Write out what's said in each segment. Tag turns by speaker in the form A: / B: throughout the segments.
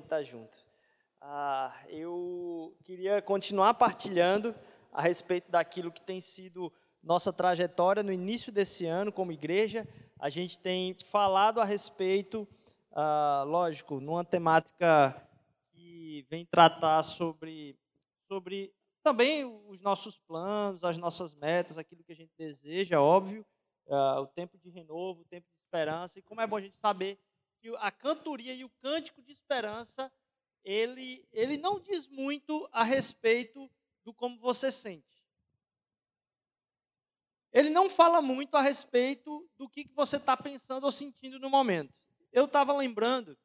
A: gente estar tá junto. Ah, eu queria continuar partilhando a respeito daquilo que tem sido nossa trajetória no início desse ano como igreja. A gente tem falado a respeito, ah, lógico, numa temática que vem tratar sobre, sobre também os nossos planos, as nossas metas, aquilo que a gente deseja, óbvio, ah, o tempo de renovo, o tempo de esperança, e como é bom a gente saber que a cantoria e o cântico de esperança, ele, ele não diz muito a respeito do como você sente. Ele não fala muito a respeito do que, que você está pensando ou sentindo no momento. Eu estava lembrando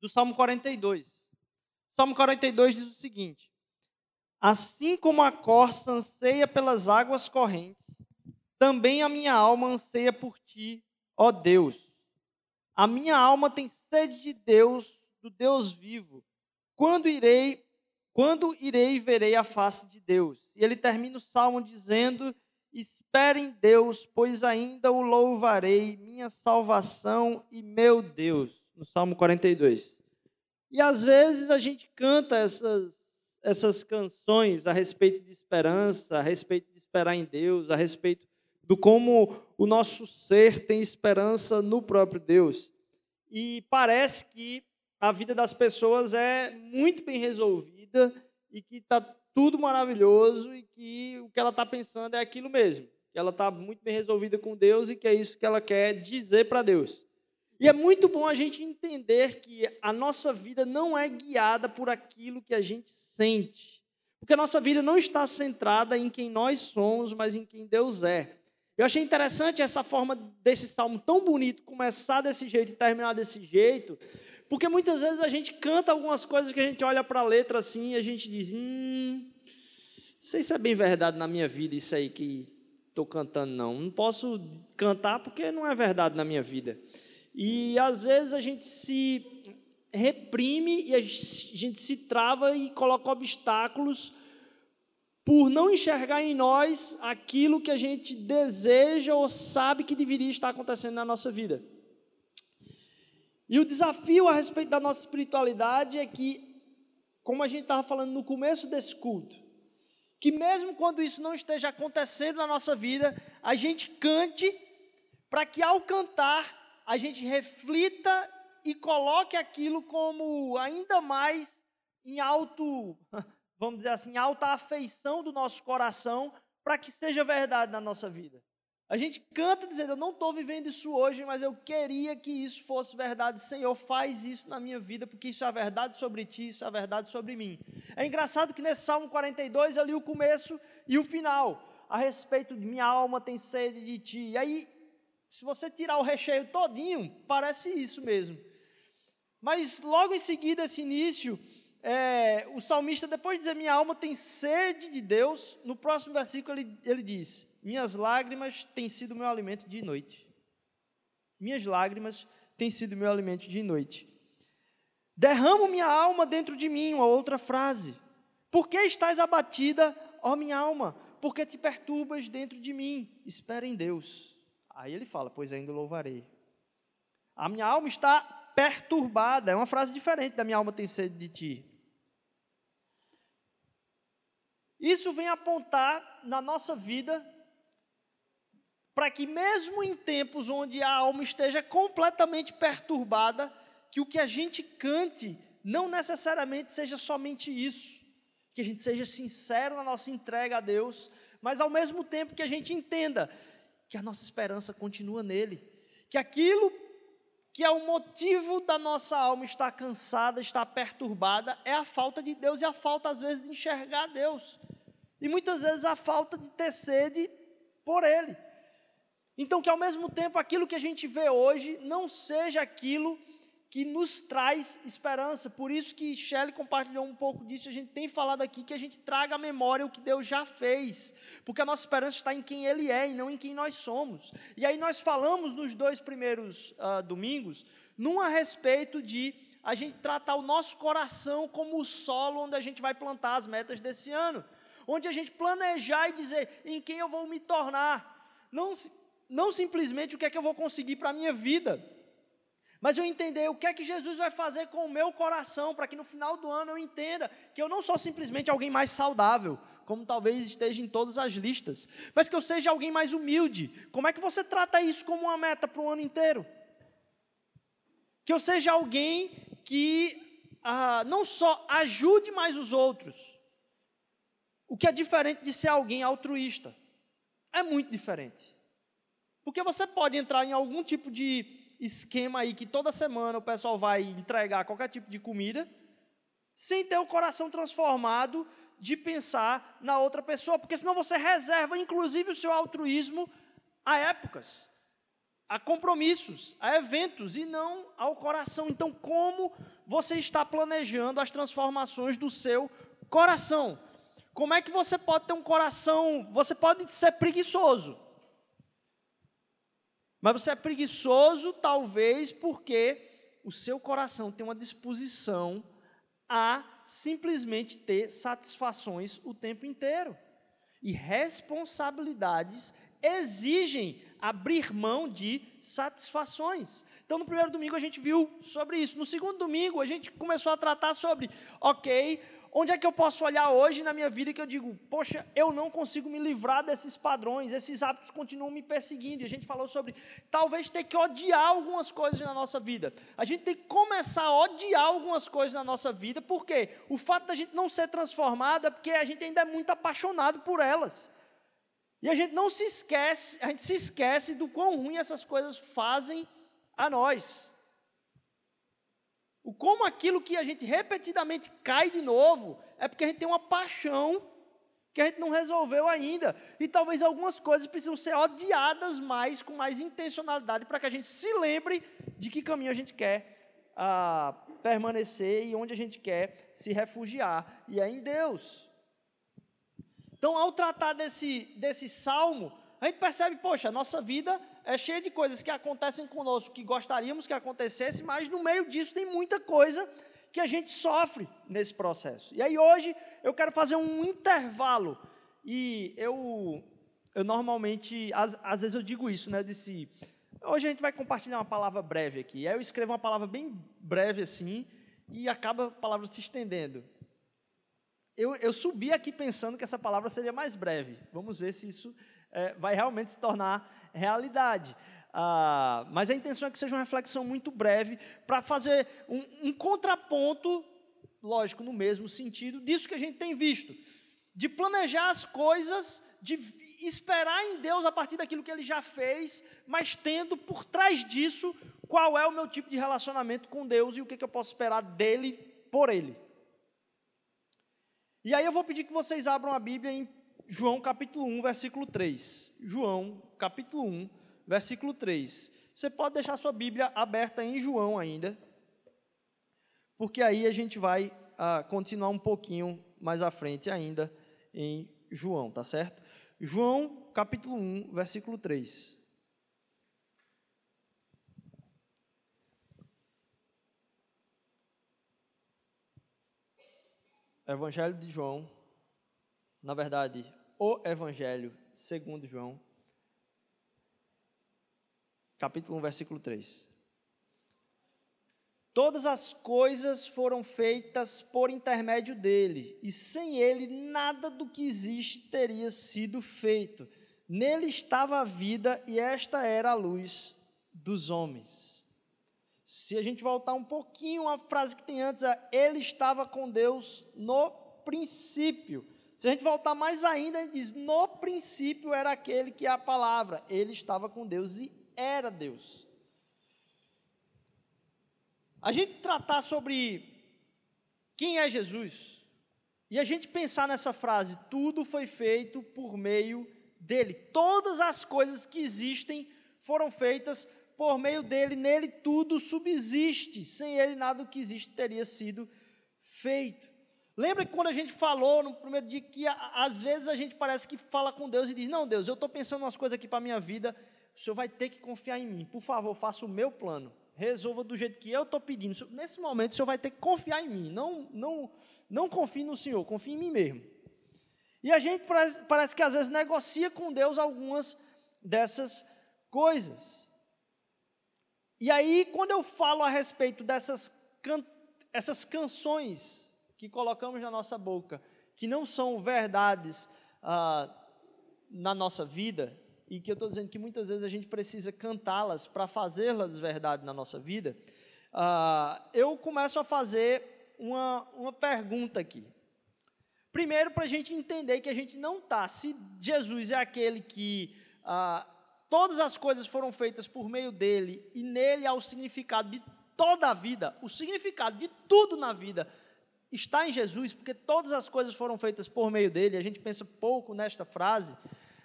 A: do Salmo 42. O Salmo 42 diz o seguinte: Assim como a corça anseia pelas águas correntes, também a minha alma anseia por ti, ó Deus. A minha alma tem sede de Deus, do Deus vivo. Quando irei, quando irei verei a face de Deus? E ele termina o salmo dizendo: Espere em Deus, pois ainda o louvarei, minha salvação e meu Deus. No Salmo 42. E às vezes a gente canta essas, essas canções a respeito de esperança, a respeito de esperar em Deus, a respeito do como o nosso ser tem esperança no próprio Deus. E parece que a vida das pessoas é muito bem resolvida e que está tudo maravilhoso e que o que ela está pensando é aquilo mesmo. Que ela está muito bem resolvida com Deus e que é isso que ela quer dizer para Deus. E é muito bom a gente entender que a nossa vida não é guiada por aquilo que a gente sente. Porque a nossa vida não está centrada em quem nós somos, mas em quem Deus é. Eu achei interessante essa forma desse salmo tão bonito começar desse jeito e terminar desse jeito, porque muitas vezes a gente canta algumas coisas que a gente olha para a letra assim e a gente diz: hum, não sei se é bem verdade na minha vida isso aí que estou cantando, não. Não posso cantar porque não é verdade na minha vida. E às vezes a gente se reprime e a gente se trava e coloca obstáculos por não enxergar em nós aquilo que a gente deseja ou sabe que deveria estar acontecendo na nossa vida. E o desafio a respeito da nossa espiritualidade é que, como a gente estava falando no começo desse culto, que mesmo quando isso não esteja acontecendo na nossa vida, a gente cante para que ao cantar a gente reflita e coloque aquilo como ainda mais em alto vamos dizer assim, alta afeição do nosso coração para que seja verdade na nossa vida. A gente canta dizendo, eu não estou vivendo isso hoje, mas eu queria que isso fosse verdade. Senhor, faz isso na minha vida, porque isso é a verdade sobre ti, isso é a verdade sobre mim. É engraçado que nesse Salmo 42 eu li o começo e o final, a respeito de minha alma tem sede de ti. E aí, se você tirar o recheio todinho, parece isso mesmo. Mas logo em seguida, esse início, é, o salmista, depois de dizer minha alma tem sede de Deus, no próximo versículo ele, ele diz: Minhas lágrimas têm sido meu alimento de noite. Minhas lágrimas têm sido meu alimento de noite. Derramo minha alma dentro de mim, uma outra frase. Por que estás abatida, ó minha alma? Por que te perturbas dentro de mim? Espera em Deus. Aí ele fala: Pois ainda louvarei. A minha alma está perturbada. É uma frase diferente da minha alma tem sede de ti. Isso vem apontar na nossa vida para que, mesmo em tempos onde a alma esteja completamente perturbada, que o que a gente cante não necessariamente seja somente isso, que a gente seja sincero na nossa entrega a Deus, mas ao mesmo tempo que a gente entenda que a nossa esperança continua nele, que aquilo que é o motivo da nossa alma estar cansada, estar perturbada, é a falta de Deus e a falta, às vezes, de enxergar Deus. E muitas vezes a falta de ter sede por Ele. Então, que ao mesmo tempo aquilo que a gente vê hoje não seja aquilo que nos traz esperança. Por isso que Shelley compartilhou um pouco disso, a gente tem falado aqui que a gente traga à memória o que Deus já fez, porque a nossa esperança está em quem Ele é e não em quem nós somos. E aí nós falamos nos dois primeiros uh, domingos, num a respeito de a gente tratar o nosso coração como o solo onde a gente vai plantar as metas desse ano, onde a gente planejar e dizer em quem eu vou me tornar, não, não simplesmente o que é que eu vou conseguir para a minha vida, Mas eu entender o que é que Jesus vai fazer com o meu coração, para que no final do ano eu entenda que eu não sou simplesmente alguém mais saudável, como talvez esteja em todas as listas, mas que eu seja alguém mais humilde. Como é que você trata isso como uma meta para o ano inteiro? Que eu seja alguém que ah, não só ajude mais os outros, o que é diferente de ser alguém altruísta. É muito diferente. Porque você pode entrar em algum tipo de esquema aí que toda semana o pessoal vai entregar qualquer tipo de comida, sem ter o coração transformado de pensar na outra pessoa, porque senão você reserva inclusive o seu altruísmo a épocas, a compromissos, a eventos e não ao coração. Então, como você está planejando as transformações do seu coração? Como é que você pode ter um coração? Você pode ser preguiçoso. Mas você é preguiçoso, talvez, porque o seu coração tem uma disposição a simplesmente ter satisfações o tempo inteiro. E responsabilidades exigem abrir mão de satisfações. Então, no primeiro domingo a gente viu sobre isso. No segundo domingo a gente começou a tratar sobre, ok, Onde é que eu posso olhar hoje na minha vida que eu digo, poxa, eu não consigo me livrar desses padrões, esses hábitos continuam me perseguindo. E a gente falou sobre talvez ter que odiar algumas coisas na nossa vida. A gente tem que começar a odiar algumas coisas na nossa vida, porque o fato da gente não ser transformado é porque a gente ainda é muito apaixonado por elas. E a gente não se esquece, a gente se esquece do quão ruim essas coisas fazem a nós. O como aquilo que a gente repetidamente cai de novo é porque a gente tem uma paixão que a gente não resolveu ainda. E talvez algumas coisas precisam ser odiadas mais, com mais intencionalidade, para que a gente se lembre de que caminho a gente quer ah, permanecer e onde a gente quer se refugiar. E é em Deus. Então, ao tratar desse, desse salmo, a gente percebe, poxa, a nossa vida é cheia de coisas que acontecem conosco que gostaríamos que acontecesse, mas no meio disso tem muita coisa que a gente sofre nesse processo. E aí hoje eu quero fazer um intervalo. E eu, eu normalmente, às, às vezes eu digo isso, né? Eu disse, hoje a gente vai compartilhar uma palavra breve aqui. E aí eu escrevo uma palavra bem breve assim, e acaba a palavra se estendendo. Eu, eu subi aqui pensando que essa palavra seria mais breve. Vamos ver se isso é, vai realmente se tornar realidade. Ah, mas a intenção é que seja uma reflexão muito breve para fazer um, um contraponto, lógico, no mesmo sentido disso que a gente tem visto, de planejar as coisas, de esperar em Deus a partir daquilo que Ele já fez, mas tendo por trás disso qual é o meu tipo de relacionamento com Deus e o que, que eu posso esperar dele por Ele. E aí eu vou pedir que vocês abram a Bíblia em João capítulo 1, versículo 3. João capítulo 1, versículo 3. Você pode deixar sua Bíblia aberta em João ainda, porque aí a gente vai ah, continuar um pouquinho mais à frente ainda em João, tá certo? João capítulo 1, versículo 3. Evangelho de João, na verdade, o Evangelho segundo João, capítulo 1, versículo 3. Todas as coisas foram feitas por intermédio dele, e sem ele nada do que existe teria sido feito. Nele estava a vida, e esta era a luz dos homens. Se a gente voltar um pouquinho a frase que tem antes, é, ele estava com Deus no princípio. Se a gente voltar mais ainda, ele diz: no princípio era aquele que é a palavra, ele estava com Deus e era Deus. A gente tratar sobre quem é Jesus e a gente pensar nessa frase: tudo foi feito por meio dele, todas as coisas que existem foram feitas por meio dele, nele tudo subsiste, sem ele nada do que existe teria sido feito. Lembra que quando a gente falou no primeiro dia que às vezes a gente parece que fala com Deus e diz: Não, Deus, eu estou pensando umas coisas aqui para a minha vida, o Senhor vai ter que confiar em mim. Por favor, faça o meu plano, resolva do jeito que eu estou pedindo. Nesse momento, o Senhor vai ter que confiar em mim. Não, não, não confie no Senhor, confie em mim mesmo. E a gente parece, parece que às vezes negocia com Deus algumas dessas coisas. E aí, quando eu falo a respeito dessas can essas canções que colocamos na nossa boca, que não são verdades ah, na nossa vida, e que eu estou dizendo que muitas vezes a gente precisa cantá-las para fazê-las verdade na nossa vida, ah, eu começo a fazer uma, uma pergunta aqui. Primeiro, para a gente entender que a gente não está, se Jesus é aquele que ah, todas as coisas foram feitas por meio dele e nele há o significado de toda a vida, o significado de tudo na vida está em Jesus, porque todas as coisas foram feitas por meio dele, a gente pensa pouco nesta frase,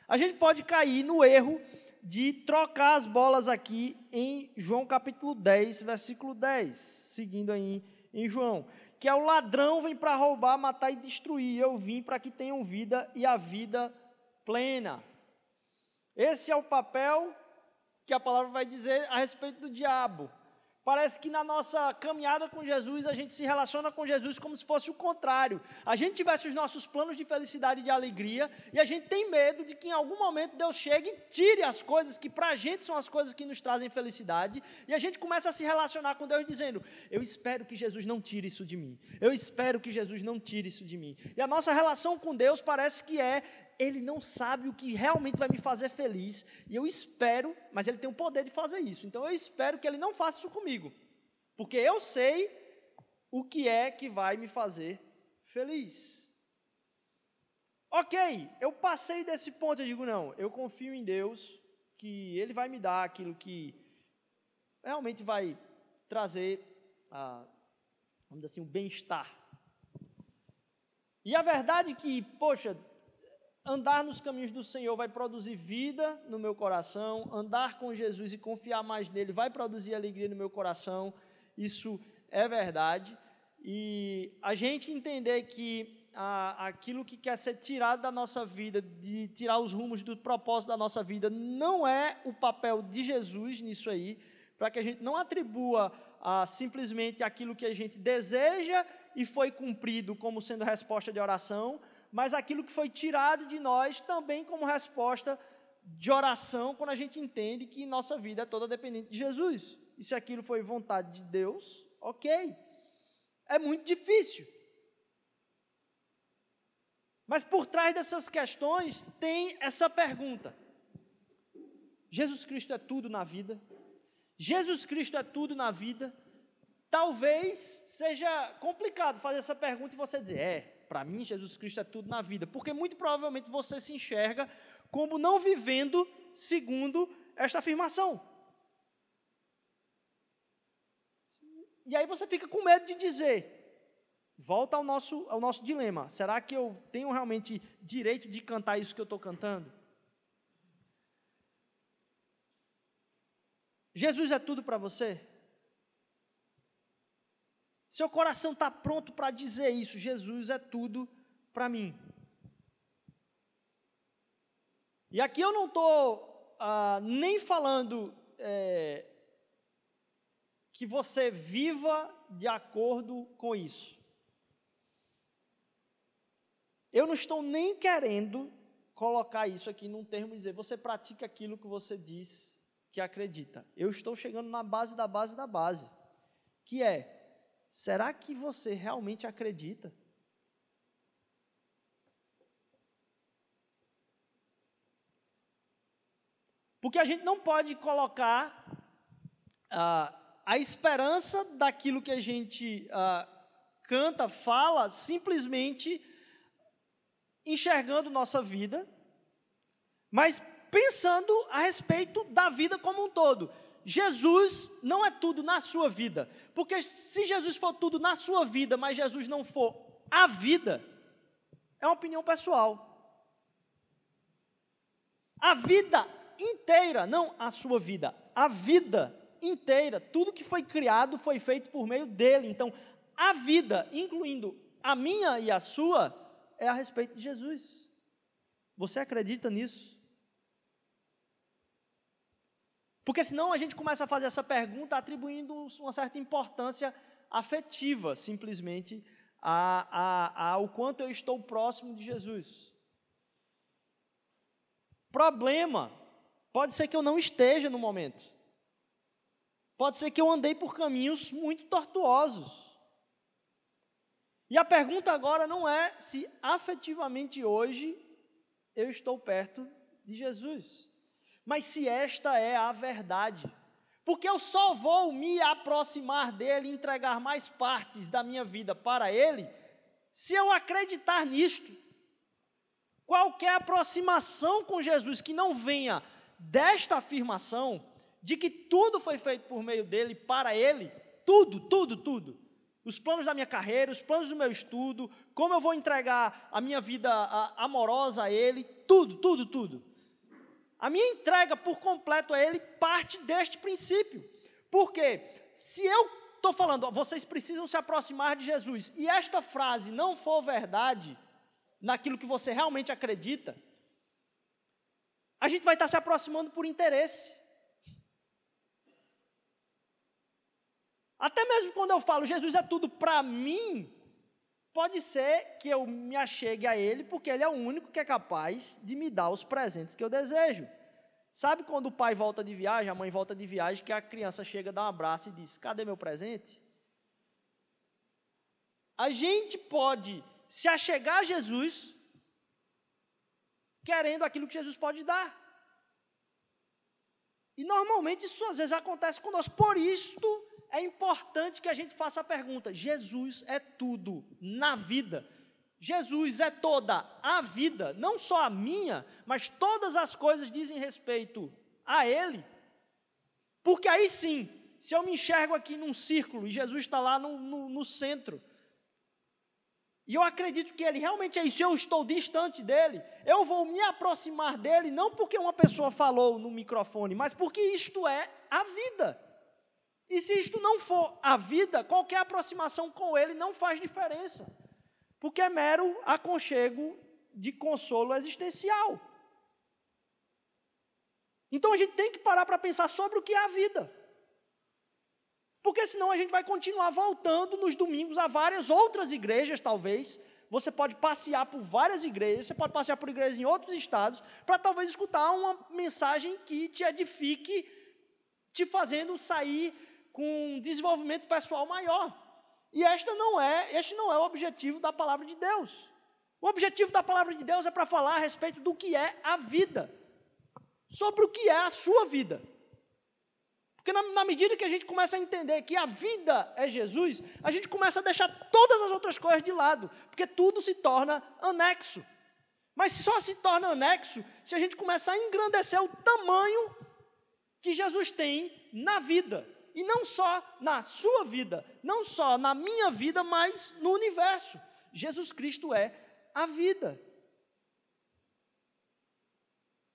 A: a gente pode cair no erro de trocar as bolas aqui em João capítulo 10, versículo 10, seguindo aí em João, que é o ladrão vem para roubar, matar e destruir, eu vim para que tenham vida e a vida plena. Esse é o papel que a palavra vai dizer a respeito do diabo. Parece que na nossa caminhada com Jesus, a gente se relaciona com Jesus como se fosse o contrário. A gente tivesse os nossos planos de felicidade e de alegria, e a gente tem medo de que em algum momento Deus chegue e tire as coisas que para a gente são as coisas que nos trazem felicidade, e a gente começa a se relacionar com Deus dizendo: Eu espero que Jesus não tire isso de mim. Eu espero que Jesus não tire isso de mim. E a nossa relação com Deus parece que é ele não sabe o que realmente vai me fazer feliz, e eu espero, mas ele tem o poder de fazer isso, então eu espero que ele não faça isso comigo, porque eu sei o que é que vai me fazer feliz. Ok, eu passei desse ponto, eu digo, não, eu confio em Deus, que Ele vai me dar aquilo que realmente vai trazer, ah, vamos dizer assim, o bem-estar. E a verdade é que, poxa, Andar nos caminhos do Senhor vai produzir vida no meu coração, andar com Jesus e confiar mais nele vai produzir alegria no meu coração, isso é verdade. E a gente entender que a, aquilo que quer ser tirado da nossa vida, de tirar os rumos do propósito da nossa vida, não é o papel de Jesus nisso aí, para que a gente não atribua a, simplesmente aquilo que a gente deseja e foi cumprido como sendo resposta de oração, mas aquilo que foi tirado de nós também como resposta de oração, quando a gente entende que nossa vida é toda dependente de Jesus. E se aquilo foi vontade de Deus, ok. É muito difícil. Mas por trás dessas questões tem essa pergunta: Jesus Cristo é tudo na vida? Jesus Cristo é tudo na vida? Talvez seja complicado fazer essa pergunta e você dizer, é, para mim, Jesus Cristo é tudo na vida. Porque muito provavelmente você se enxerga como não vivendo segundo esta afirmação. E aí você fica com medo de dizer, volta ao nosso, ao nosso dilema: será que eu tenho realmente direito de cantar isso que eu estou cantando? Jesus é tudo para você? Seu coração está pronto para dizer isso. Jesus é tudo para mim. E aqui eu não estou ah, nem falando é, que você viva de acordo com isso. Eu não estou nem querendo colocar isso aqui num termo e dizer você pratica aquilo que você diz que acredita. Eu estou chegando na base da base da base, que é Será que você realmente acredita? Porque a gente não pode colocar ah, a esperança daquilo que a gente ah, canta, fala, simplesmente enxergando nossa vida, mas pensando a respeito da vida como um todo. Jesus não é tudo na sua vida. Porque se Jesus for tudo na sua vida, mas Jesus não for a vida, é uma opinião pessoal. A vida inteira, não a sua vida, a vida inteira, tudo que foi criado foi feito por meio dele. Então, a vida, incluindo a minha e a sua, é a respeito de Jesus. Você acredita nisso? Porque senão a gente começa a fazer essa pergunta atribuindo uma certa importância afetiva, simplesmente, a, a, ao quanto eu estou próximo de Jesus. Problema, pode ser que eu não esteja no momento. Pode ser que eu andei por caminhos muito tortuosos. E a pergunta agora não é se afetivamente hoje eu estou perto de Jesus, mas se esta é a verdade. Porque eu só vou me aproximar dele, entregar mais partes da minha vida para ele, se eu acreditar nisto. Qualquer aproximação com Jesus que não venha desta afirmação, de que tudo foi feito por meio dele, para ele, tudo, tudo, tudo. Os planos da minha carreira, os planos do meu estudo, como eu vou entregar a minha vida amorosa a ele, tudo, tudo, tudo. A minha entrega por completo a ele parte deste princípio. Porque se eu estou falando, vocês precisam se aproximar de Jesus, e esta frase não for verdade naquilo que você realmente acredita, a gente vai estar se aproximando por interesse. Até mesmo quando eu falo Jesus é tudo para mim, pode ser que eu me achegue a Ele, porque Ele é o único que é capaz de me dar os presentes que eu desejo. Sabe quando o pai volta de viagem, a mãe volta de viagem, que a criança chega, dá um abraço e diz: Cadê meu presente? A gente pode se achegar a Jesus querendo aquilo que Jesus pode dar. E normalmente isso às vezes acontece conosco. Por isto é importante que a gente faça a pergunta: Jesus é tudo na vida. Jesus é toda a vida, não só a minha, mas todas as coisas dizem respeito a Ele. Porque aí sim, se eu me enxergo aqui num círculo e Jesus está lá no, no, no centro, e eu acredito que Ele realmente é isso, eu estou distante dele, eu vou me aproximar dele, não porque uma pessoa falou no microfone, mas porque isto é a vida. E se isto não for a vida, qualquer aproximação com Ele não faz diferença, porque é mero aconchego de consolo existencial. Então a gente tem que parar para pensar sobre o que é a vida. Porque senão a gente vai continuar voltando nos domingos a várias outras igrejas, talvez. Você pode passear por várias igrejas, você pode passear por igrejas em outros estados, para talvez escutar uma mensagem que te edifique, te fazendo sair com um desenvolvimento pessoal maior. E esta não é, este não é o objetivo da palavra de Deus. O objetivo da palavra de Deus é para falar a respeito do que é a vida, sobre o que é a sua vida. Porque na, na, medida que a gente começa a entender que a vida é Jesus, a gente começa a deixar todas as outras coisas de lado, porque tudo se torna anexo. Mas só se torna anexo se a gente começar a engrandecer o tamanho que Jesus tem na vida e não só na sua vida, não só na minha vida, mas no universo. Jesus Cristo é a vida.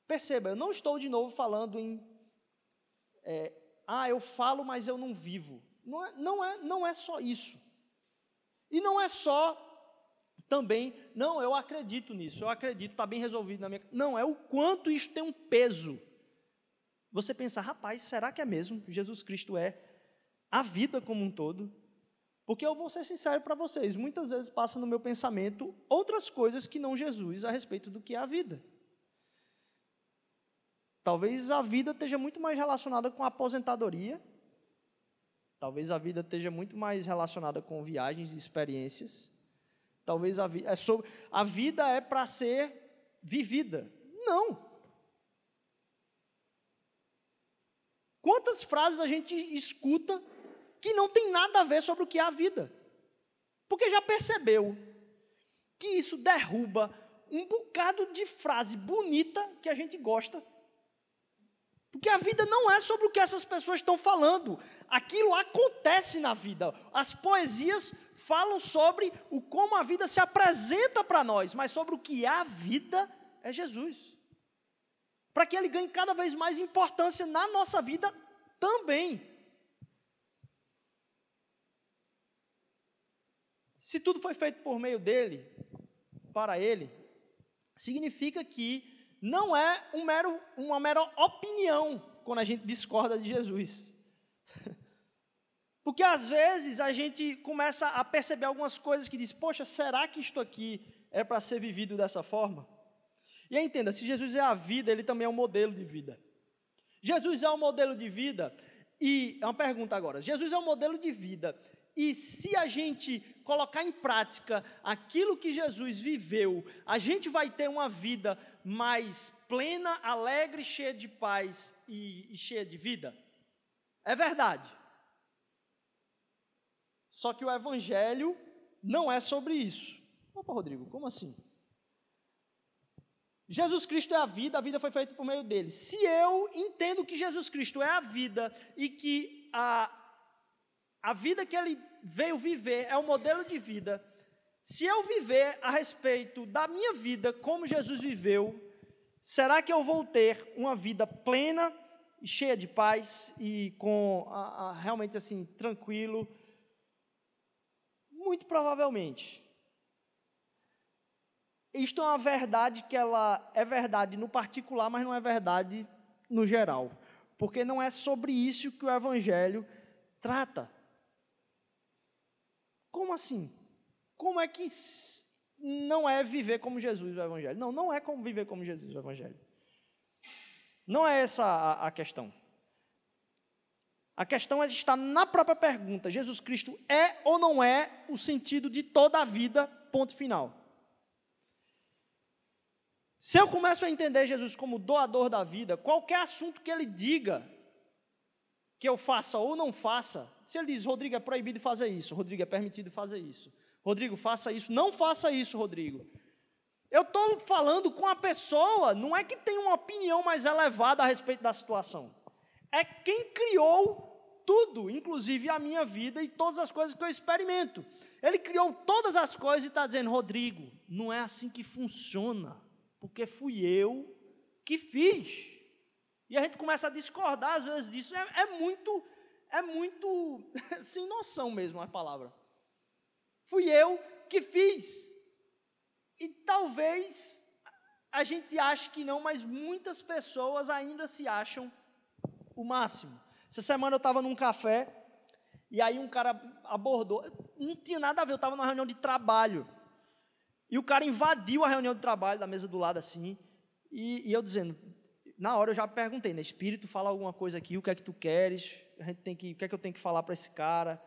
A: Perceba, eu não estou de novo falando em, é, ah, eu falo, mas eu não vivo. Não é, não é, não é só isso. E não é só também, não, eu acredito nisso, eu acredito, está bem resolvido na minha. Não, é o quanto isso tem um peso você pensa, rapaz, será que é mesmo? Jesus Cristo é a vida como um todo? Porque eu vou ser sincero para vocês, muitas vezes passa no meu pensamento outras coisas que não Jesus a respeito do que é a vida. Talvez a vida esteja muito mais relacionada com a aposentadoria, talvez a vida esteja muito mais relacionada com viagens e experiências. Talvez a, vi é sobre, a vida é para ser vivida. Não. Quantas frases a gente escuta que não tem nada a ver sobre o que é a vida? Porque já percebeu que isso derruba um bocado de frase bonita que a gente gosta. Porque a vida não é sobre o que essas pessoas estão falando. Aquilo acontece na vida. As poesias falam sobre o como a vida se apresenta para nós, mas sobre o que é a vida é Jesus para que ele ganhe cada vez mais importância na nossa vida também. Se tudo foi feito por meio dele, para ele, significa que não é um mero, uma mera opinião quando a gente discorda de Jesus. Porque às vezes a gente começa a perceber algumas coisas que diz, poxa, será que isto aqui é para ser vivido dessa forma? E entenda, se Jesus é a vida, ele também é um modelo de vida. Jesus é um modelo de vida, e é uma pergunta agora: Jesus é um modelo de vida. E se a gente colocar em prática aquilo que Jesus viveu, a gente vai ter uma vida mais plena, alegre, cheia de paz e, e cheia de vida? É verdade. Só que o Evangelho não é sobre isso. Opa, Rodrigo, como assim? Jesus Cristo é a vida, a vida foi feita por meio dele. Se eu entendo que Jesus Cristo é a vida e que a, a vida que ele veio viver é o modelo de vida, se eu viver a respeito da minha vida como Jesus viveu, será que eu vou ter uma vida plena e cheia de paz e com a, a, realmente assim tranquilo? Muito provavelmente. Isto é uma verdade que ela é verdade no particular, mas não é verdade no geral. Porque não é sobre isso que o Evangelho trata. Como assim? Como é que não é viver como Jesus o Evangelho? Não, não é como viver como Jesus o Evangelho. Não é essa a, a questão. A questão é está na própria pergunta: Jesus Cristo é ou não é o sentido de toda a vida? Ponto final. Se eu começo a entender Jesus como doador da vida, qualquer assunto que ele diga que eu faça ou não faça, se ele diz, Rodrigo, é proibido fazer isso, Rodrigo, é permitido fazer isso, Rodrigo, faça isso, não faça isso, Rodrigo. Eu estou falando com a pessoa, não é que tem uma opinião mais elevada a respeito da situação. É quem criou tudo, inclusive a minha vida e todas as coisas que eu experimento. Ele criou todas as coisas e está dizendo, Rodrigo, não é assim que funciona porque fui eu que fiz. E a gente começa a discordar às vezes disso. É, é muito, é muito sem noção mesmo a palavra. Fui eu que fiz. E talvez a gente ache que não, mas muitas pessoas ainda se acham o máximo. Essa semana eu estava num café e aí um cara abordou. Não tinha nada a ver, eu estava numa reunião de trabalho. E o cara invadiu a reunião de trabalho da mesa do lado assim, e, e eu dizendo, na hora eu já perguntei, né? Espírito, fala alguma coisa aqui, o que é que tu queres? A gente tem que, o que é que eu tenho que falar para esse cara?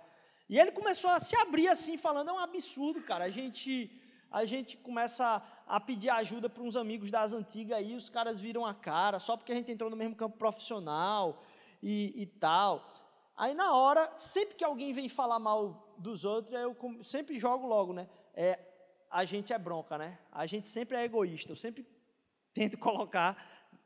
A: E ele começou a se abrir assim, falando, é um absurdo, cara. A gente, a gente começa a, pedir ajuda para uns amigos das antigas aí, os caras viram a cara, só porque a gente entrou no mesmo campo profissional e, e tal. Aí na hora, sempre que alguém vem falar mal dos outros, eu sempre jogo logo, né? É, a gente é bronca, né? A gente sempre é egoísta. Eu sempre tento colocar,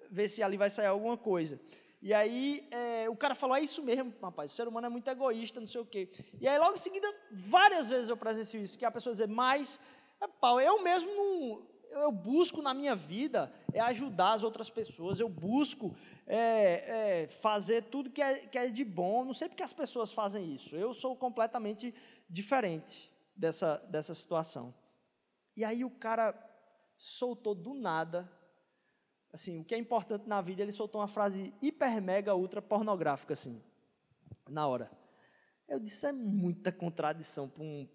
A: ver se ali vai sair alguma coisa. E aí é, o cara falou, é isso mesmo, rapaz, o ser humano é muito egoísta, não sei o quê. E aí logo em seguida, várias vezes eu presencio isso, que a pessoa dizer, mas, é, pau, eu mesmo não, eu busco na minha vida é ajudar as outras pessoas, eu busco é, é, fazer tudo que é, que é de bom. Não sei porque as pessoas fazem isso. Eu sou completamente diferente dessa, dessa situação. E aí o cara soltou do nada, assim, o que é importante na vida, ele soltou uma frase hiper, mega, ultra pornográfica, assim, na hora. Eu disse, é muita contradição para um,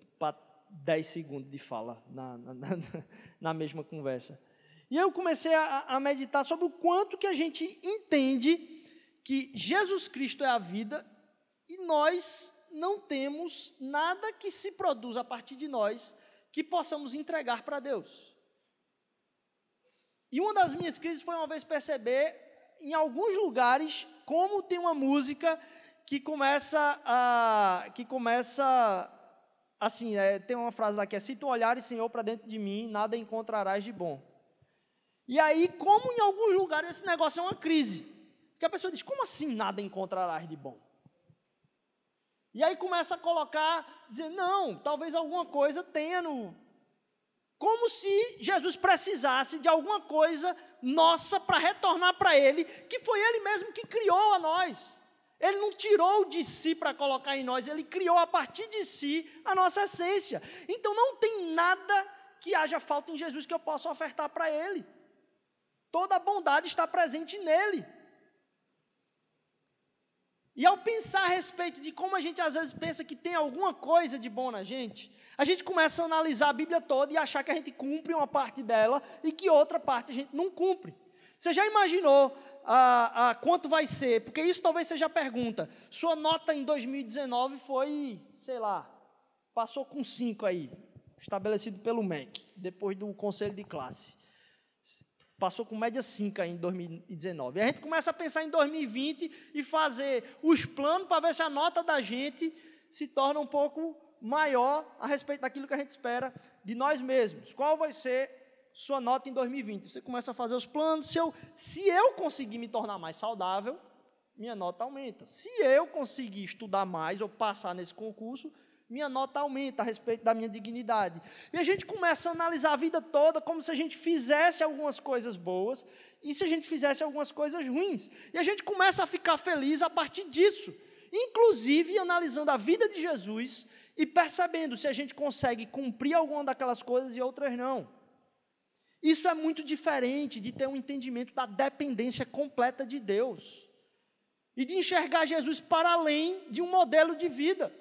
A: 10 segundos de fala na, na, na, na mesma conversa. E eu comecei a, a, meditar sobre o quanto que a gente entende que Jesus Cristo é a vida e nós não temos nada que se produza a partir de nós que possamos entregar para Deus. E uma das minhas crises foi uma vez perceber, em alguns lugares, como tem uma música que começa a. que começa. Assim, é, tem uma frase lá que é: Se tu olhares, Senhor, para dentro de mim, nada encontrarás de bom. E aí, como em alguns lugares esse negócio é uma crise. Porque a pessoa diz: Como assim nada encontrarás de bom? E aí começa a colocar, dizer, não, talvez alguma coisa tenha no. Como se Jesus precisasse de alguma coisa nossa para retornar para Ele, que foi Ele mesmo que criou a nós. Ele não tirou de si para colocar em nós, Ele criou a partir de si a nossa essência. Então não tem nada que haja falta em Jesus que eu possa ofertar para Ele. Toda a bondade está presente nele. E ao pensar a respeito de como a gente às vezes pensa que tem alguma coisa de bom na gente, a gente começa a analisar a Bíblia toda e achar que a gente cumpre uma parte dela e que outra parte a gente não cumpre. Você já imaginou a, a, quanto vai ser, porque isso talvez seja a pergunta. Sua nota em 2019 foi, sei lá, passou com 5 aí, estabelecido pelo MEC, depois do conselho de classe. Passou com média 5 aí em 2019. E a gente começa a pensar em 2020 e fazer os planos para ver se a nota da gente se torna um pouco maior a respeito daquilo que a gente espera de nós mesmos. Qual vai ser sua nota em 2020? Você começa a fazer os planos. Se eu, se eu conseguir me tornar mais saudável, minha nota aumenta. Se eu conseguir estudar mais ou passar nesse concurso, minha nota aumenta a respeito da minha dignidade. E a gente começa a analisar a vida toda como se a gente fizesse algumas coisas boas e se a gente fizesse algumas coisas ruins. E a gente começa a ficar feliz a partir disso. Inclusive analisando a vida de Jesus e percebendo se a gente consegue cumprir alguma daquelas coisas e outras não. Isso é muito diferente de ter um entendimento da dependência completa de Deus e de enxergar Jesus para além de um modelo de vida.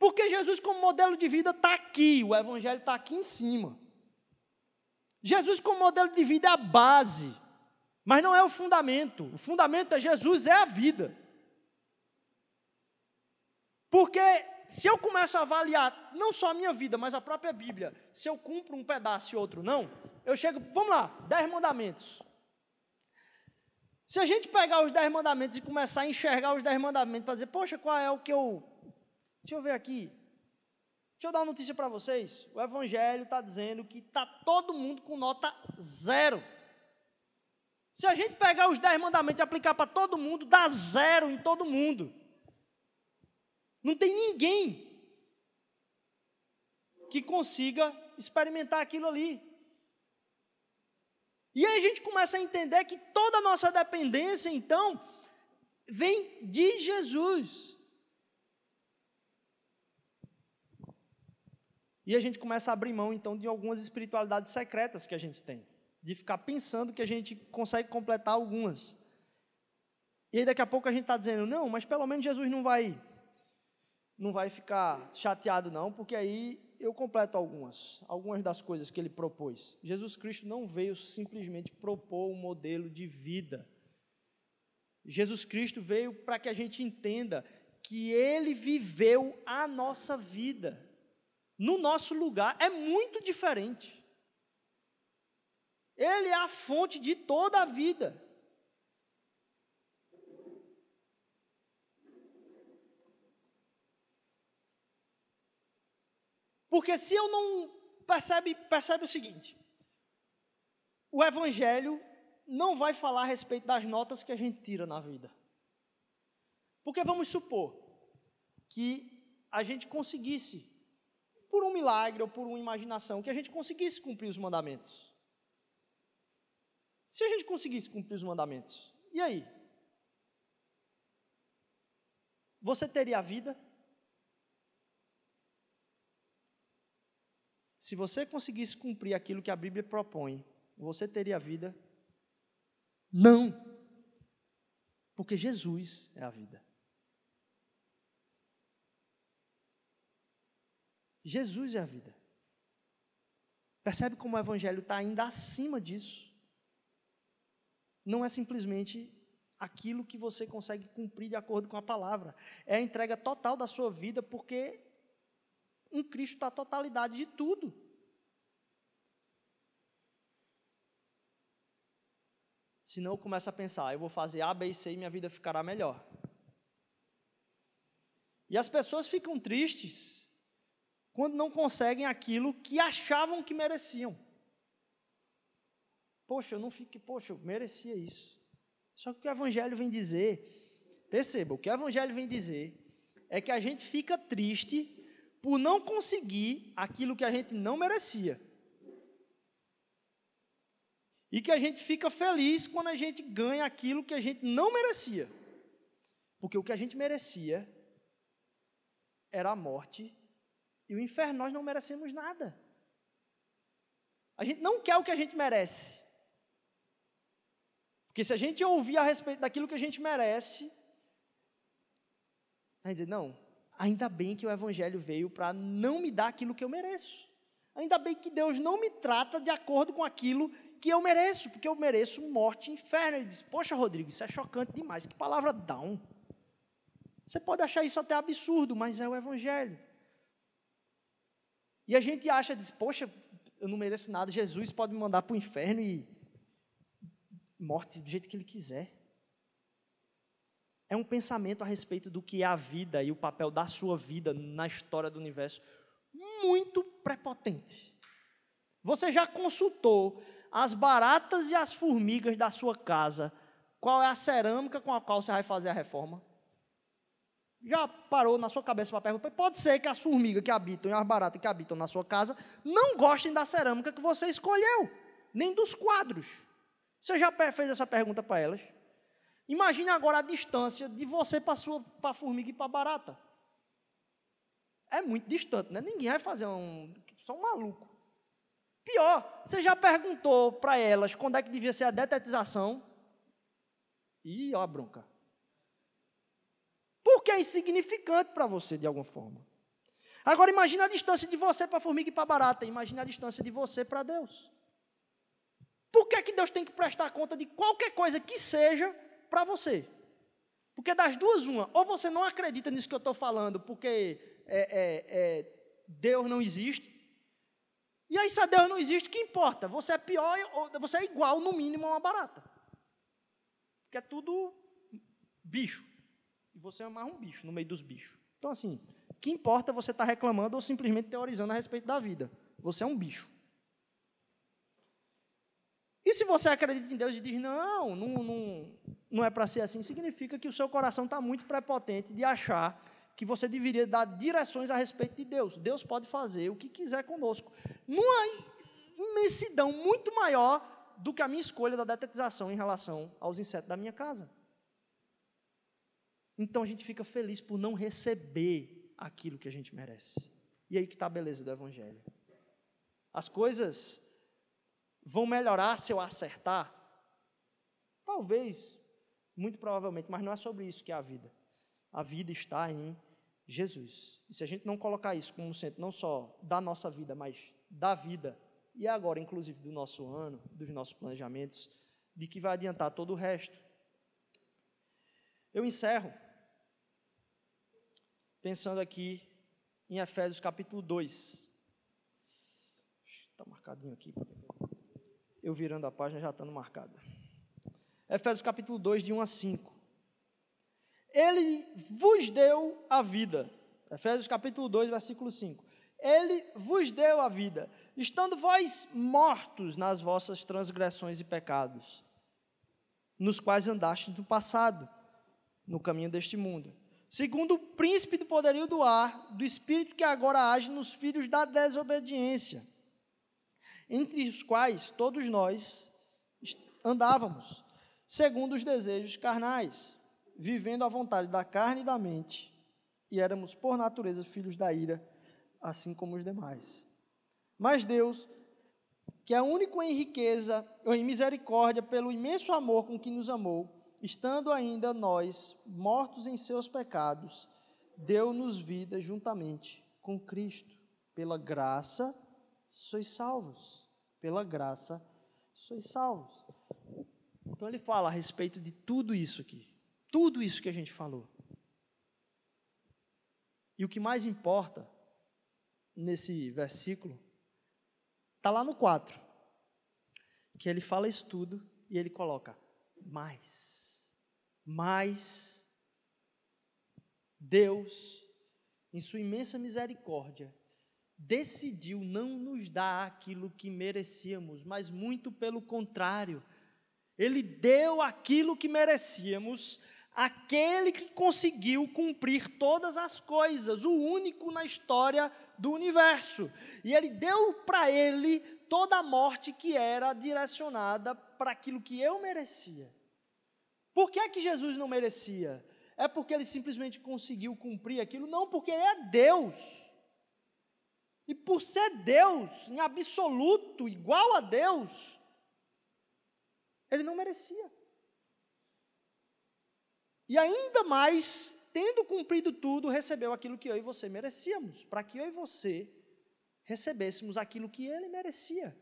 A: Porque Jesus, como modelo de vida, está aqui, o Evangelho está aqui em cima. Jesus, como modelo de vida, é a base, mas não é o fundamento. O fundamento é Jesus, é a vida. Porque se eu começo a avaliar não só a minha vida, mas a própria Bíblia, se eu cumpro um pedaço e outro não, eu chego, vamos lá, dez mandamentos. Se a gente pegar os dez mandamentos e começar a enxergar os dez mandamentos para dizer, poxa, qual é o que eu Deixa eu ver aqui. Deixa eu dar uma notícia para vocês. O Evangelho está dizendo que está todo mundo com nota zero. Se a gente pegar os dez mandamentos e aplicar para todo mundo, dá zero em todo mundo. Não tem ninguém que consiga experimentar aquilo ali. E aí a gente começa a entender que toda a nossa dependência, então, vem de Jesus. E a gente começa a abrir mão, então, de algumas espiritualidades secretas que a gente tem. De ficar pensando que a gente consegue completar algumas. E aí daqui a pouco a gente está dizendo, não, mas pelo menos Jesus não vai, não vai ficar chateado não, porque aí eu completo algumas, algumas das coisas que ele propôs. Jesus Cristo não veio simplesmente propor um modelo de vida. Jesus Cristo veio para que a gente entenda que ele viveu a nossa vida no nosso lugar é muito diferente. Ele é a fonte de toda a vida. Porque se eu não percebe, percebe o seguinte, o evangelho não vai falar a respeito das notas que a gente tira na vida. Porque vamos supor que a gente conseguisse por um milagre ou por uma imaginação, que a gente conseguisse cumprir os mandamentos. Se a gente conseguisse cumprir os mandamentos, e aí? Você teria a vida? Se você conseguisse cumprir aquilo que a Bíblia propõe, você teria a vida? Não. Porque Jesus é a vida. Jesus é a vida. Percebe como o Evangelho está ainda acima disso? Não é simplesmente aquilo que você consegue cumprir de acordo com a palavra. É a entrega total da sua vida, porque em Cristo está a totalidade de tudo. Senão eu começo a pensar, eu vou fazer A, B e C e minha vida ficará melhor. E as pessoas ficam tristes quando não conseguem aquilo que achavam que mereciam. Poxa, eu não fiquei, poxa, eu merecia isso. Só que o que o Evangelho vem dizer, perceba, o que o Evangelho vem dizer é que a gente fica triste por não conseguir aquilo que a gente não merecia. E que a gente fica feliz quando a gente ganha aquilo que a gente não merecia. Porque o que a gente merecia era a morte e o inferno, nós não merecemos nada. A gente não quer o que a gente merece. Porque se a gente ouvir a respeito daquilo que a gente merece, a gente dizer, não, ainda bem que o Evangelho veio para não me dar aquilo que eu mereço. Ainda bem que Deus não me trata de acordo com aquilo
B: que eu mereço, porque eu mereço morte e inferno. Ele diz: Poxa, Rodrigo, isso é chocante demais. Que palavra down. Você pode achar isso até absurdo, mas é o Evangelho. E a gente acha, diz, poxa, eu não mereço nada, Jesus pode me mandar para o inferno e morte do jeito que ele quiser. É um pensamento a respeito do que é a vida e o papel da sua vida na história do universo muito prepotente. Você já consultou as baratas e as formigas da sua casa? Qual é a cerâmica com a qual você vai fazer a reforma? Já parou na sua cabeça para perguntar? Pode ser que as formigas que habitam e as baratas que habitam na sua casa não gostem da cerâmica que você escolheu, nem dos quadros. Você já fez essa pergunta para elas? Imagine agora a distância de você para a formiga e para a barata. É muito distante, né? Ninguém vai fazer um. Só um maluco. Pior, você já perguntou para elas quando é que devia ser a detetização? Ih, ó a bronca. Porque é insignificante para você, de alguma forma. Agora, imagine a distância de você para a formiga e para a barata. Imagine a distância de você para Deus. Por que, que Deus tem que prestar conta de qualquer coisa que seja para você? Porque das duas, uma, ou você não acredita nisso que eu estou falando, porque é, é, é, Deus não existe. E aí, se Deus não existe, que importa? Você é pior, ou você é igual, no mínimo, a uma barata. Porque é tudo bicho. Você é mais um bicho no meio dos bichos. Então, assim, que importa você estar tá reclamando ou simplesmente teorizando a respeito da vida. Você é um bicho. E se você acredita em Deus e diz, não, não, não, não é para ser assim, significa que o seu coração está muito prepotente de achar que você deveria dar direções a respeito de Deus. Deus pode fazer o que quiser conosco. Numa imensidão muito maior do que a minha escolha da detetização em relação aos insetos da minha casa. Então a gente fica feliz por não receber aquilo que a gente merece. E aí que está a beleza do Evangelho. As coisas vão melhorar se eu acertar? Talvez, muito provavelmente, mas não é sobre isso que é a vida. A vida está em Jesus. E se a gente não colocar isso como centro não só da nossa vida, mas da vida, e agora, inclusive, do nosso ano, dos nossos planejamentos, de que vai adiantar todo o resto. Eu encerro pensando aqui em Efésios capítulo 2. Está marcadinho aqui. Eu virando a página já está marcada. Efésios capítulo 2, de 1 a 5. Ele vos deu a vida. Efésios capítulo 2, versículo 5. Ele vos deu a vida, estando vós mortos nas vossas transgressões e pecados, nos quais andastes no passado, no caminho deste mundo segundo o príncipe do poderio do ar, do espírito que agora age nos filhos da desobediência, entre os quais todos nós andávamos, segundo os desejos carnais, vivendo à vontade da carne e da mente, e éramos por natureza filhos da ira, assim como os demais. Mas Deus, que é único em riqueza ou em misericórdia, pelo imenso amor com que nos amou, estando ainda nós mortos em seus pecados, deu-nos vida juntamente com Cristo. Pela graça sois salvos. Pela graça sois salvos. Então ele fala a respeito de tudo isso aqui. Tudo isso que a gente falou. E o que mais importa nesse versículo está lá no 4. Que ele fala isso tudo e ele coloca mais mas Deus, em sua imensa misericórdia, decidiu não nos dar aquilo que merecíamos, mas muito pelo contrário. Ele deu aquilo que merecíamos, aquele que conseguiu cumprir todas as coisas, o único na história do universo. E ele deu para ele toda a morte que era direcionada para aquilo que eu merecia. Por que é que Jesus não merecia? É porque ele simplesmente conseguiu cumprir aquilo? Não, porque ele é Deus. E por ser Deus, em absoluto, igual a Deus, ele não merecia. E ainda mais, tendo cumprido tudo, recebeu aquilo que eu e você merecíamos, para que eu e você recebêssemos aquilo que ele merecia.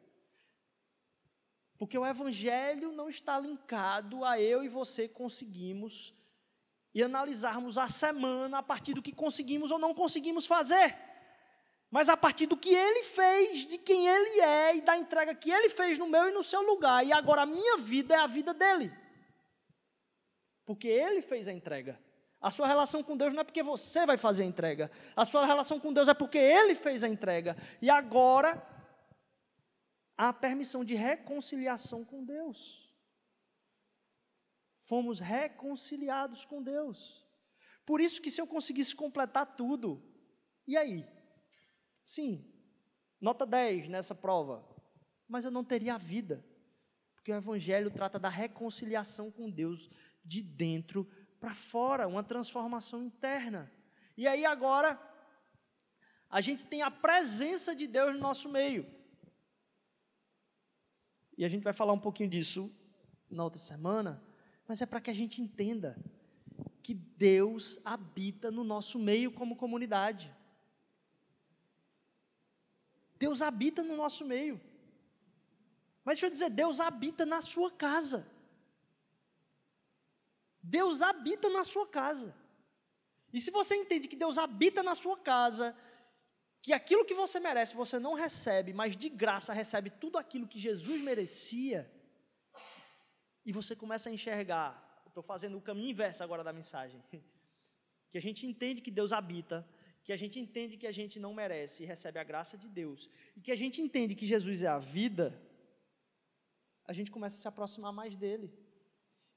B: Porque o Evangelho não está linkado a eu e você conseguimos e analisarmos a semana a partir do que conseguimos ou não conseguimos fazer, mas a partir do que Ele fez, de quem Ele é e da entrega que Ele fez no meu e no seu lugar. E agora a minha vida é a vida dele, porque Ele fez a entrega. A sua relação com Deus não é porque você vai fazer a entrega. A sua relação com Deus é porque Ele fez a entrega. E agora, a permissão de reconciliação com Deus. Fomos reconciliados com Deus. Por isso que se eu conseguisse completar tudo, e aí? Sim, nota 10 nessa prova, mas eu não teria a vida. Porque o Evangelho trata da reconciliação com Deus de dentro para fora, uma transformação interna. E aí agora, a gente tem a presença de Deus no nosso meio. E a gente vai falar um pouquinho disso na outra semana, mas é para que a gente entenda que Deus habita no nosso meio como comunidade. Deus habita no nosso meio. Mas deixa eu dizer, Deus habita na sua casa. Deus habita na sua casa. E se você entende que Deus habita na sua casa, que aquilo que você merece você não recebe, mas de graça recebe tudo aquilo que Jesus merecia, e você começa a enxergar, estou fazendo o caminho inverso agora da mensagem, que a gente entende que Deus habita, que a gente entende que a gente não merece e recebe a graça de Deus, e que a gente entende que Jesus é a vida, a gente começa a se aproximar mais dele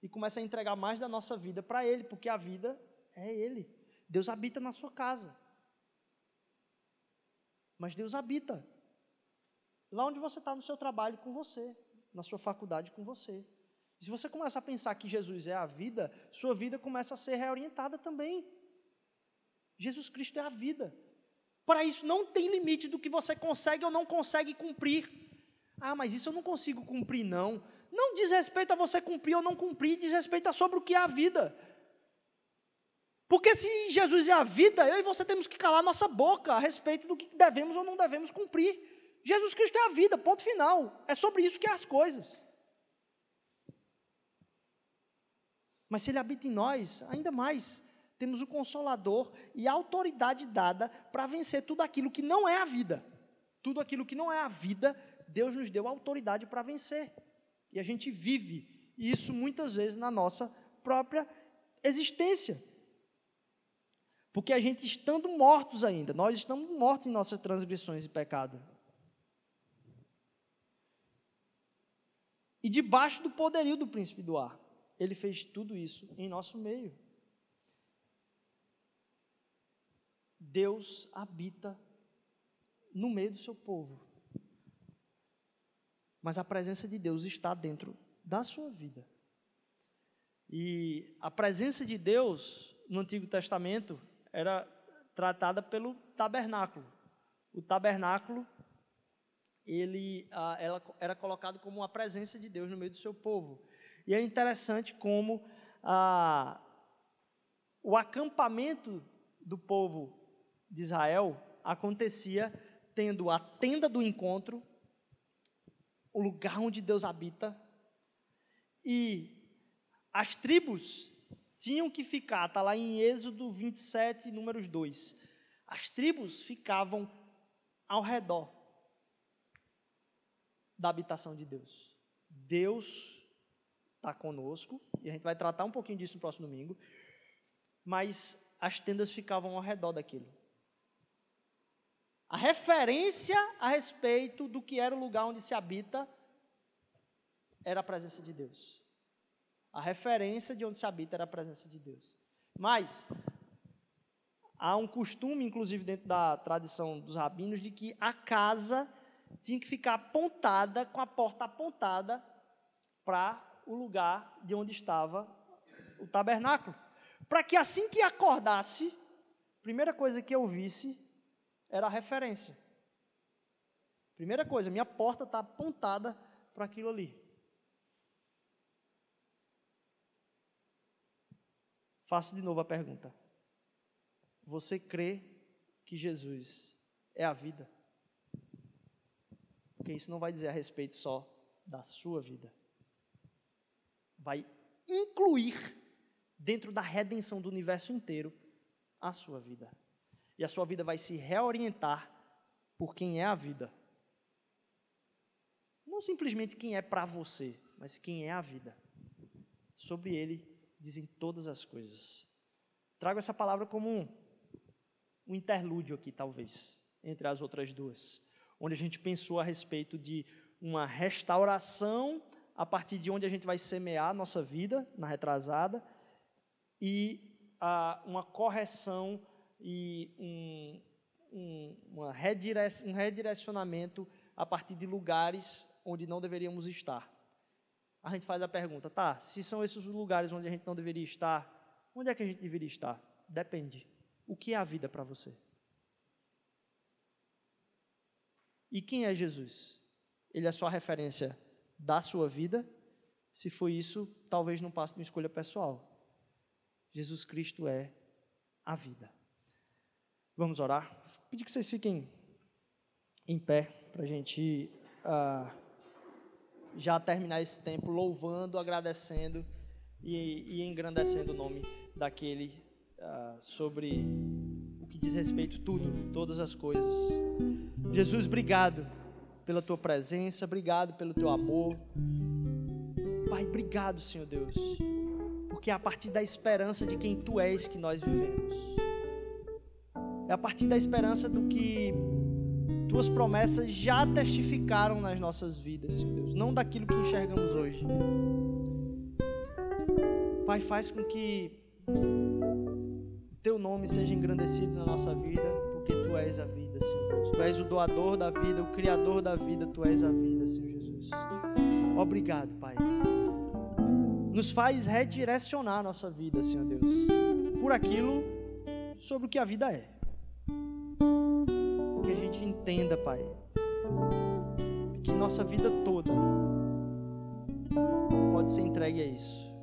B: e começa a entregar mais da nossa vida para Ele, porque a vida é Ele. Deus habita na sua casa. Mas Deus habita lá onde você está no seu trabalho com você, na sua faculdade com você. E se você começar a pensar que Jesus é a vida, sua vida começa a ser reorientada também. Jesus Cristo é a vida. Para isso não tem limite do que você consegue ou não consegue cumprir. Ah, mas isso eu não consigo cumprir, não não diz respeito a você cumprir ou não cumprir, diz respeito a sobre o que é a vida. Porque se Jesus é a vida, eu e você temos que calar nossa boca a respeito do que devemos ou não devemos cumprir. Jesus Cristo é a vida, ponto final. É sobre isso que é as coisas. Mas se Ele habita em nós, ainda mais, temos o Consolador e a autoridade dada para vencer tudo aquilo que não é a vida. Tudo aquilo que não é a vida, Deus nos deu autoridade para vencer. E a gente vive isso muitas vezes na nossa própria existência. Porque a gente estando mortos ainda, nós estamos mortos em nossas transgressões e pecado. E debaixo do poderio do príncipe do ar, ele fez tudo isso em nosso meio. Deus habita no meio do seu povo mas a presença de Deus está dentro da sua vida. E a presença de Deus no Antigo Testamento era tratada pelo tabernáculo. O tabernáculo ele ela, era colocado como a presença de Deus no meio do seu povo. E é interessante como o acampamento do povo de Israel acontecia tendo a tenda do encontro o lugar onde Deus habita. E as tribos tinham que ficar, está lá em Êxodo 27, números 2. As tribos ficavam ao redor da habitação de Deus. Deus está conosco, e a gente vai tratar um pouquinho disso no próximo domingo, mas as tendas ficavam ao redor daquilo. A referência a respeito do que era o lugar onde se habita era a presença de Deus. A referência de onde se habita era a presença de Deus. Mas há um costume, inclusive dentro da tradição dos rabinos, de que a casa tinha que ficar apontada, com a porta apontada para o lugar de onde estava o tabernáculo. Para que assim que acordasse, a primeira coisa que eu visse era a referência. Primeira coisa, minha porta está apontada para aquilo ali. Faço de novo a pergunta. Você crê que Jesus é a vida? Porque isso não vai dizer a respeito só da sua vida. Vai incluir dentro da redenção do universo inteiro a sua vida. E a sua vida vai se reorientar por quem é a vida. Não simplesmente quem é para você, mas quem é a vida. Sobre ele dizem todas as coisas. Trago essa palavra como um, um interlúdio aqui, talvez, entre as outras duas, onde a gente pensou a respeito de uma restauração a partir de onde a gente vai semear a nossa vida, na retrasada, e a, uma correção e um, um, redirec um redirecionamento a partir de lugares onde não deveríamos estar. A gente faz a pergunta, tá, se são esses os lugares onde a gente não deveria estar, onde é que a gente deveria estar? Depende. O que é a vida para você? E quem é Jesus? Ele é só a referência da sua vida? Se foi isso, talvez não passe de uma escolha pessoal. Jesus Cristo é a vida. Vamos orar? Pedir que vocês fiquem em pé para a gente uh, já terminar esse tempo louvando, agradecendo e, e engrandecendo o nome daquele uh, sobre o que diz respeito tudo, todas as coisas. Jesus, obrigado pela tua presença, obrigado pelo teu amor. Pai, obrigado, Senhor Deus, porque é a partir da esperança de quem tu és que nós vivemos. É a partir da esperança do que tuas promessas já testificaram nas nossas vidas, Senhor Deus, não daquilo que enxergamos hoje. Pai, faz com que teu nome seja engrandecido na nossa vida, porque tu és a vida, Senhor Deus. Tu és o doador da vida, o criador da vida, tu és a vida, Senhor Jesus. Obrigado, Pai. Nos faz redirecionar a nossa vida, Senhor Deus, por aquilo sobre o que a vida é entenda, Pai, que nossa vida toda pode ser entregue a isso,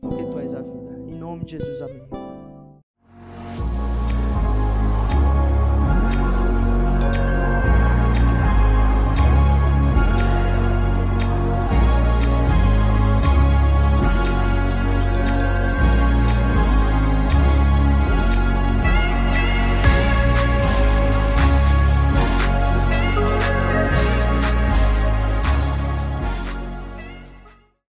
B: porque Tu és a vida. Em nome de Jesus, amém.